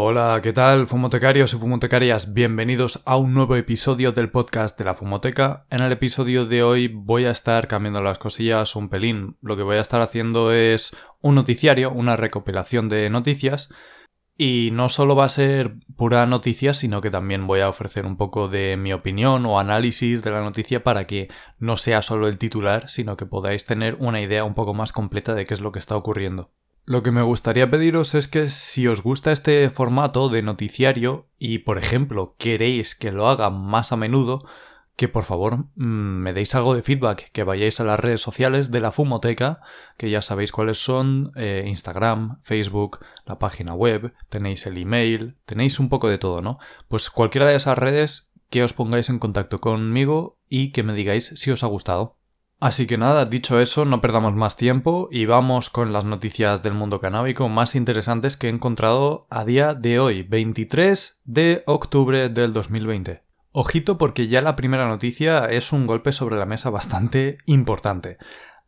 Hola, ¿qué tal, fumotecarios y fumotecarias? Bienvenidos a un nuevo episodio del podcast de la Fumoteca. En el episodio de hoy voy a estar cambiando las cosillas un pelín. Lo que voy a estar haciendo es un noticiario, una recopilación de noticias. Y no solo va a ser pura noticia, sino que también voy a ofrecer un poco de mi opinión o análisis de la noticia para que no sea solo el titular, sino que podáis tener una idea un poco más completa de qué es lo que está ocurriendo. Lo que me gustaría pediros es que si os gusta este formato de noticiario y, por ejemplo, queréis que lo haga más a menudo, que por favor mm, me deis algo de feedback, que vayáis a las redes sociales de la Fumoteca, que ya sabéis cuáles son, eh, Instagram, Facebook, la página web, tenéis el email, tenéis un poco de todo, ¿no? Pues cualquiera de esas redes que os pongáis en contacto conmigo y que me digáis si os ha gustado. Así que nada, dicho eso, no perdamos más tiempo y vamos con las noticias del mundo canábico más interesantes que he encontrado a día de hoy, 23 de octubre del 2020. Ojito porque ya la primera noticia es un golpe sobre la mesa bastante importante.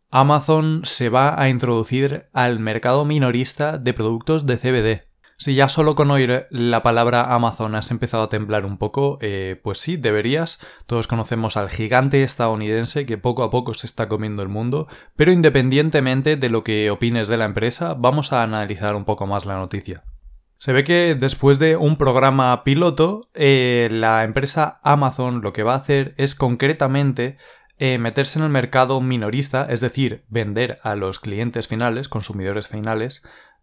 Amazon se va a introducir al mercado minorista de productos de CBD. Si ya solo con oír la palabra Amazon has empezado a temblar un poco, eh, pues sí, deberías. Todos conocemos al gigante estadounidense que poco a poco se está comiendo el mundo, pero independientemente de lo que opines de la empresa, vamos a analizar un poco más la noticia. Se ve que después de un programa piloto, eh, la empresa Amazon lo que va a hacer es concretamente eh, meterse en el mercado minorista, es decir, vender a los clientes finales, consumidores finales,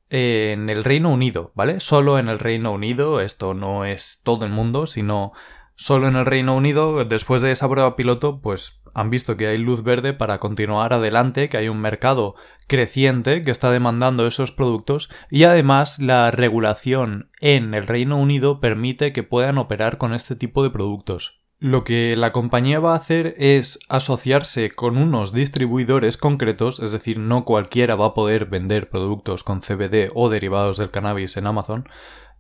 en el Reino Unido, ¿vale? Solo en el Reino Unido, esto no es todo el mundo, sino solo en el Reino Unido, después de esa prueba piloto, pues han visto que hay luz verde para continuar adelante, que hay un mercado creciente que está demandando esos productos y además la regulación en el Reino Unido permite que puedan operar con este tipo de productos. Lo que la compañía va a hacer es asociarse con unos distribuidores concretos, es decir, no cualquiera va a poder vender productos con CBD o derivados del cannabis en Amazon,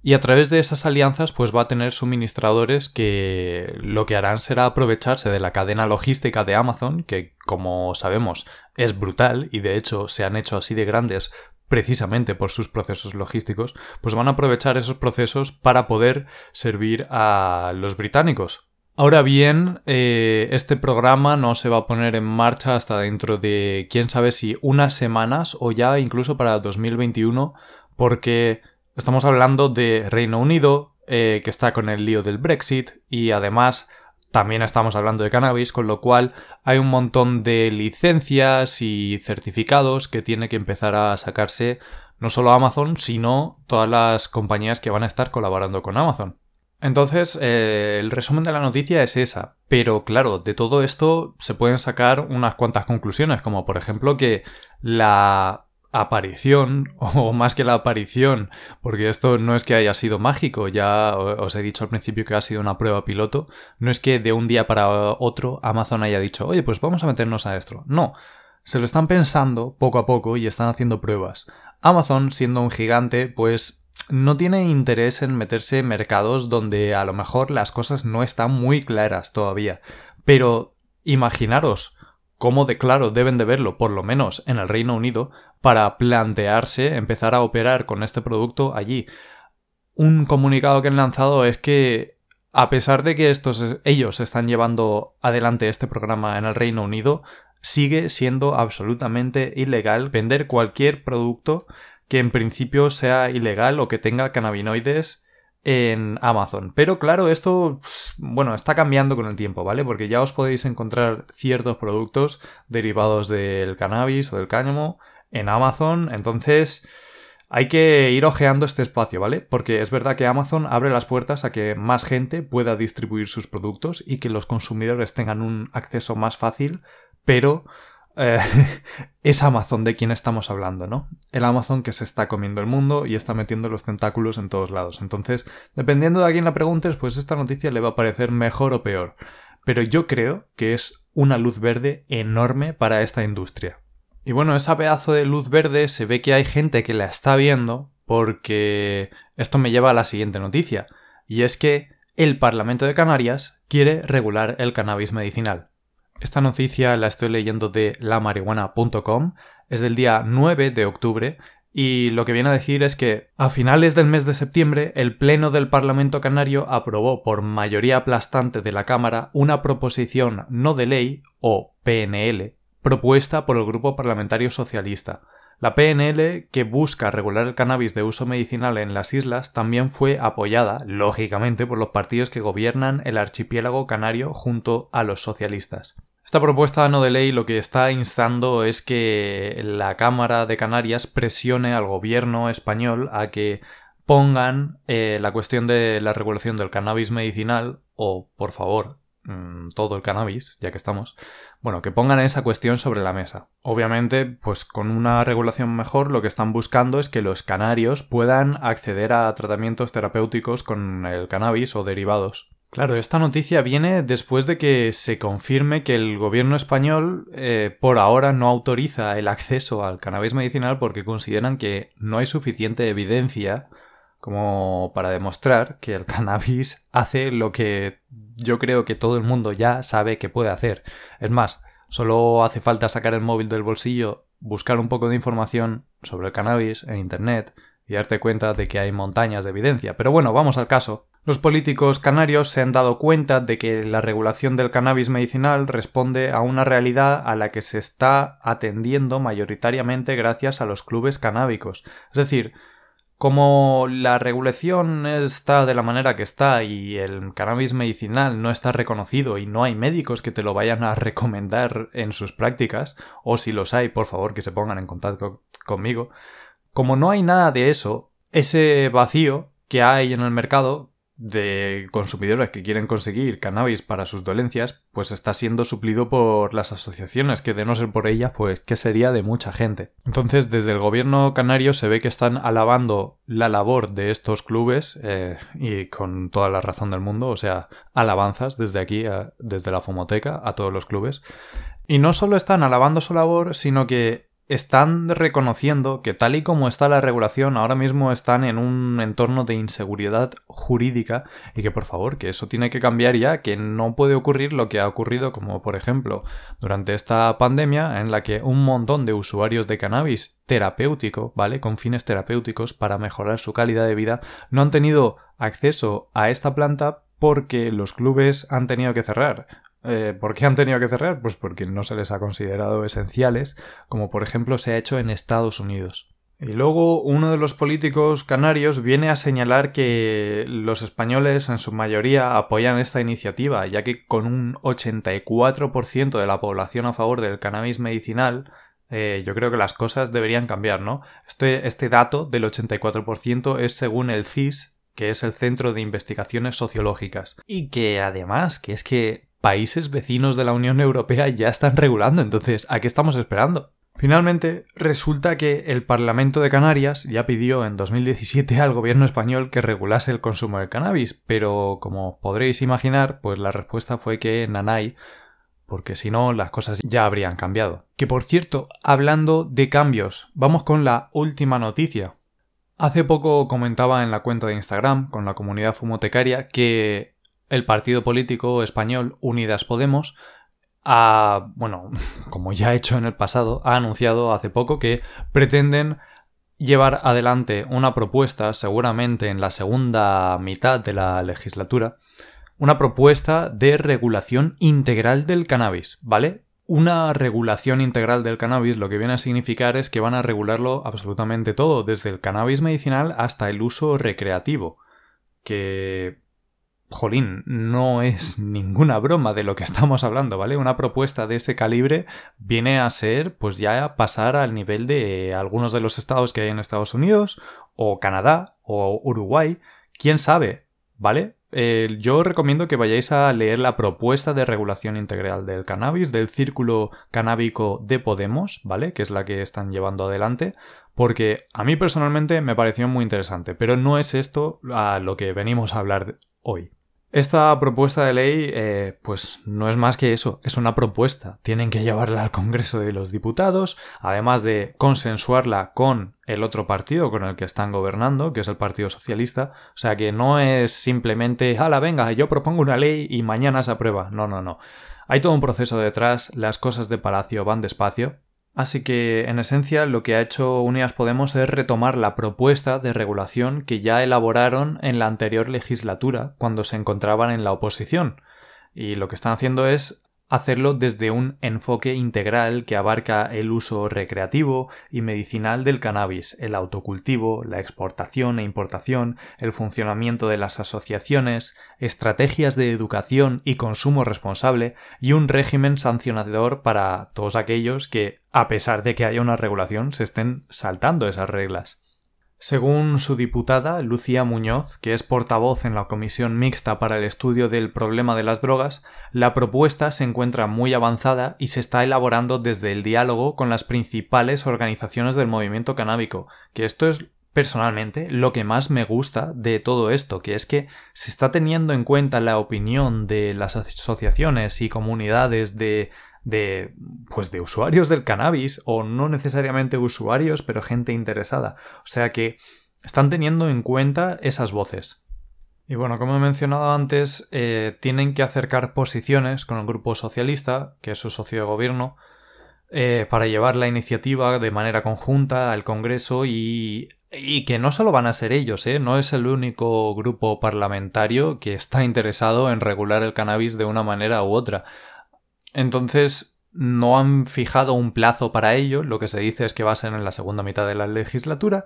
y a través de esas alianzas pues va a tener suministradores que lo que harán será aprovecharse de la cadena logística de Amazon, que como sabemos es brutal y de hecho se han hecho así de grandes precisamente por sus procesos logísticos, pues van a aprovechar esos procesos para poder servir a los británicos, Ahora bien, eh, este programa no se va a poner en marcha hasta dentro de quién sabe si unas semanas o ya incluso para 2021 porque estamos hablando de Reino Unido eh, que está con el lío del Brexit y además también estamos hablando de cannabis con lo cual hay un montón de licencias y certificados que tiene que empezar a sacarse no solo Amazon sino todas las compañías que van a estar colaborando con Amazon. Entonces, eh, el resumen de la noticia es esa. Pero claro, de todo esto se pueden sacar unas cuantas conclusiones, como por ejemplo que la aparición, o más que la aparición, porque esto no es que haya sido mágico, ya os he dicho al principio que ha sido una prueba piloto, no es que de un día para otro Amazon haya dicho, oye, pues vamos a meternos a esto. No, se lo están pensando poco a poco y están haciendo pruebas. Amazon, siendo un gigante, pues no tiene interés en meterse en mercados donde a lo mejor las cosas no están muy claras todavía. Pero imaginaros cómo de claro deben de verlo, por lo menos en el Reino Unido, para plantearse empezar a operar con este producto allí. Un comunicado que han lanzado es que a pesar de que estos ellos están llevando adelante este programa en el Reino Unido, sigue siendo absolutamente ilegal vender cualquier producto que en principio sea ilegal o que tenga cannabinoides en Amazon. Pero claro, esto, pues, bueno, está cambiando con el tiempo, ¿vale? Porque ya os podéis encontrar ciertos productos derivados del cannabis o del cáñamo en Amazon. Entonces, hay que ir ojeando este espacio, ¿vale? Porque es verdad que Amazon abre las puertas a que más gente pueda distribuir sus productos y que los consumidores tengan un acceso más fácil, pero eh, es Amazon de quien estamos hablando, ¿no? El Amazon que se está comiendo el mundo y está metiendo los tentáculos en todos lados. Entonces, dependiendo de a quién la preguntes, pues esta noticia le va a parecer mejor o peor. Pero yo creo que es una luz verde enorme para esta industria. Y bueno, esa pedazo de luz verde se ve que hay gente que la está viendo porque esto me lleva a la siguiente noticia. Y es que el Parlamento de Canarias quiere regular el cannabis medicinal. Esta noticia la estoy leyendo de lamarihuana.com, es del día 9 de octubre y lo que viene a decir es que a finales del mes de septiembre el Pleno del Parlamento Canario aprobó por mayoría aplastante de la Cámara una proposición no de ley, o PNL, propuesta por el Grupo Parlamentario Socialista. La PNL, que busca regular el cannabis de uso medicinal en las islas, también fue apoyada, lógicamente, por los partidos que gobiernan el archipiélago canario junto a los socialistas. Esta propuesta no de ley lo que está instando es que la Cámara de Canarias presione al gobierno español a que pongan eh, la cuestión de la regulación del cannabis medicinal o, por favor, mm, todo el cannabis, ya que estamos, bueno, que pongan esa cuestión sobre la mesa. Obviamente, pues con una regulación mejor lo que están buscando es que los canarios puedan acceder a tratamientos terapéuticos con el cannabis o derivados. Claro, esta noticia viene después de que se confirme que el gobierno español eh, por ahora no autoriza el acceso al cannabis medicinal porque consideran que no hay suficiente evidencia como para demostrar que el cannabis hace lo que yo creo que todo el mundo ya sabe que puede hacer. Es más, solo hace falta sacar el móvil del bolsillo, buscar un poco de información sobre el cannabis en Internet y darte cuenta de que hay montañas de evidencia. Pero bueno, vamos al caso. Los políticos canarios se han dado cuenta de que la regulación del cannabis medicinal responde a una realidad a la que se está atendiendo mayoritariamente gracias a los clubes canábicos. Es decir, como la regulación está de la manera que está y el cannabis medicinal no está reconocido y no hay médicos que te lo vayan a recomendar en sus prácticas, o si los hay, por favor que se pongan en contacto conmigo, como no hay nada de eso, ese vacío que hay en el mercado de consumidores que quieren conseguir cannabis para sus dolencias, pues está siendo suplido por las asociaciones, que de no ser por ellas, pues que sería de mucha gente. Entonces, desde el gobierno canario se ve que están alabando la labor de estos clubes, eh, y con toda la razón del mundo, o sea, alabanzas desde aquí, desde la Fumoteca, a todos los clubes. Y no solo están alabando su labor, sino que están reconociendo que tal y como está la regulación ahora mismo están en un entorno de inseguridad jurídica y que por favor que eso tiene que cambiar ya, que no puede ocurrir lo que ha ocurrido como por ejemplo durante esta pandemia en la que un montón de usuarios de cannabis terapéutico, ¿vale? Con fines terapéuticos para mejorar su calidad de vida no han tenido acceso a esta planta porque los clubes han tenido que cerrar eh, ¿Por qué han tenido que cerrar? Pues porque no se les ha considerado esenciales, como por ejemplo se ha hecho en Estados Unidos. Y luego uno de los políticos canarios viene a señalar que los españoles en su mayoría apoyan esta iniciativa, ya que con un 84% de la población a favor del cannabis medicinal, eh, yo creo que las cosas deberían cambiar, ¿no? Este, este dato del 84% es según el CIS, que es el Centro de Investigaciones Sociológicas. Y que además, que es que países vecinos de la Unión Europea ya están regulando, entonces, ¿a qué estamos esperando? Finalmente, resulta que el Parlamento de Canarias ya pidió en 2017 al gobierno español que regulase el consumo de cannabis, pero como podréis imaginar, pues la respuesta fue que nanay, porque si no las cosas ya habrían cambiado. Que por cierto, hablando de cambios, vamos con la última noticia. Hace poco comentaba en la cuenta de Instagram con la comunidad fumotecaria que el partido político español Unidas Podemos ha, bueno, como ya ha hecho en el pasado, ha anunciado hace poco que pretenden llevar adelante una propuesta, seguramente en la segunda mitad de la legislatura, una propuesta de regulación integral del cannabis, ¿vale? Una regulación integral del cannabis lo que viene a significar es que van a regularlo absolutamente todo, desde el cannabis medicinal hasta el uso recreativo, que jolín, no es ninguna broma de lo que estamos hablando, ¿vale? Una propuesta de ese calibre viene a ser, pues ya pasar al nivel de algunos de los estados que hay en Estados Unidos, o Canadá, o Uruguay, quién sabe, ¿vale? Yo recomiendo que vayáis a leer la propuesta de regulación integral del cannabis del Círculo Canábico de Podemos, ¿vale? Que es la que están llevando adelante, porque a mí personalmente me pareció muy interesante, pero no es esto a lo que venimos a hablar hoy. Esta propuesta de ley, eh, pues no es más que eso, es una propuesta. Tienen que llevarla al Congreso de los Diputados, además de consensuarla con el otro partido con el que están gobernando, que es el Partido Socialista. O sea que no es simplemente, hala, venga, yo propongo una ley y mañana se aprueba. No, no, no. Hay todo un proceso detrás, las cosas de Palacio van despacio, Así que, en esencia, lo que ha hecho Unidas Podemos es retomar la propuesta de regulación que ya elaboraron en la anterior legislatura, cuando se encontraban en la oposición. Y lo que están haciendo es hacerlo desde un enfoque integral que abarca el uso recreativo y medicinal del cannabis, el autocultivo, la exportación e importación, el funcionamiento de las asociaciones, estrategias de educación y consumo responsable y un régimen sancionador para todos aquellos que, a pesar de que haya una regulación, se estén saltando esas reglas. Según su diputada, Lucía Muñoz, que es portavoz en la Comisión Mixta para el Estudio del Problema de las Drogas, la propuesta se encuentra muy avanzada y se está elaborando desde el diálogo con las principales organizaciones del movimiento canábico, que esto es personalmente lo que más me gusta de todo esto, que es que se está teniendo en cuenta la opinión de las asociaciones y comunidades de de pues de usuarios del cannabis o no necesariamente usuarios, pero gente interesada. O sea que están teniendo en cuenta esas voces. Y bueno, como he mencionado antes, eh, tienen que acercar posiciones con el grupo socialista, que es su socio de gobierno, eh, para llevar la iniciativa de manera conjunta al Congreso y, que no solo van a ser ellos, ¿eh? no es el único grupo parlamentario que está interesado en regular el cannabis de una manera u otra. Entonces, no han fijado un plazo para ello, lo que se dice es que va a ser en la segunda mitad de la legislatura,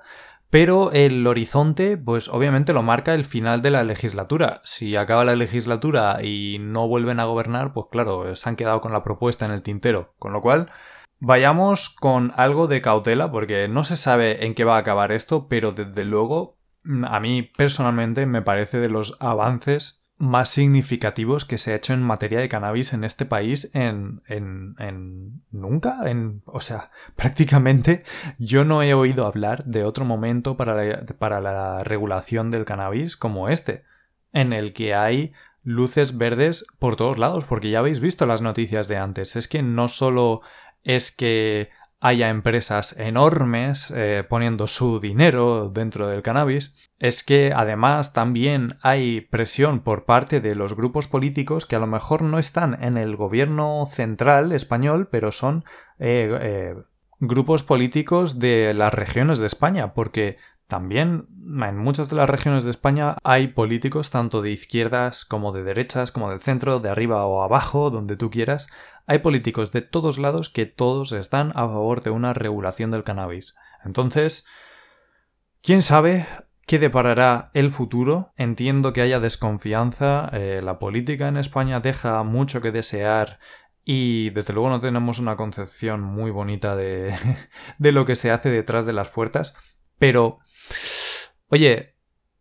pero el horizonte, pues obviamente lo marca el final de la legislatura. Si acaba la legislatura y no vuelven a gobernar, pues claro, se han quedado con la propuesta en el tintero. Con lo cual, vayamos con algo de cautela, porque no se sabe en qué va a acabar esto, pero desde luego, a mí personalmente me parece de los avances más significativos que se ha hecho en materia de cannabis en este país en, en, en nunca, en, o sea, prácticamente yo no he oído hablar de otro momento para la, para la regulación del cannabis como este, en el que hay luces verdes por todos lados, porque ya habéis visto las noticias de antes, es que no solo es que haya empresas enormes eh, poniendo su dinero dentro del cannabis, es que además también hay presión por parte de los grupos políticos que a lo mejor no están en el gobierno central español, pero son eh, eh, grupos políticos de las regiones de España, porque también en muchas de las regiones de España hay políticos tanto de izquierdas como de derechas, como del centro, de arriba o abajo, donde tú quieras. Hay políticos de todos lados que todos están a favor de una regulación del cannabis. Entonces, ¿quién sabe qué deparará el futuro? Entiendo que haya desconfianza. Eh, la política en España deja mucho que desear y desde luego no tenemos una concepción muy bonita de, de lo que se hace detrás de las puertas. Pero Oye,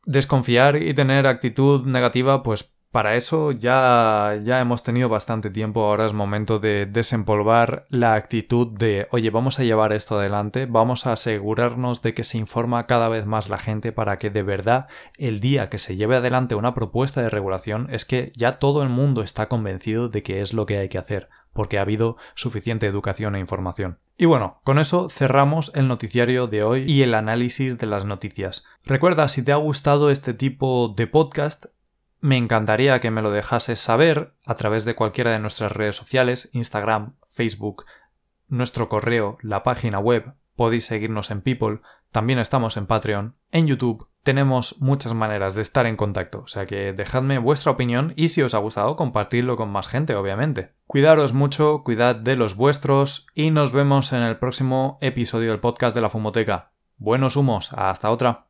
desconfiar y tener actitud negativa, pues para eso ya, ya hemos tenido bastante tiempo, ahora es momento de desempolvar la actitud de, oye, vamos a llevar esto adelante, vamos a asegurarnos de que se informa cada vez más la gente para que de verdad el día que se lleve adelante una propuesta de regulación es que ya todo el mundo está convencido de que es lo que hay que hacer porque ha habido suficiente educación e información. Y bueno, con eso cerramos el noticiario de hoy y el análisis de las noticias. Recuerda, si te ha gustado este tipo de podcast, me encantaría que me lo dejases saber a través de cualquiera de nuestras redes sociales, Instagram, Facebook, nuestro correo, la página web, podéis seguirnos en People, también estamos en Patreon, en YouTube tenemos muchas maneras de estar en contacto, o sea que dejadme vuestra opinión y si os ha gustado compartidlo con más gente, obviamente. Cuidaros mucho, cuidad de los vuestros y nos vemos en el próximo episodio del podcast de la Fumoteca. Buenos humos, hasta otra.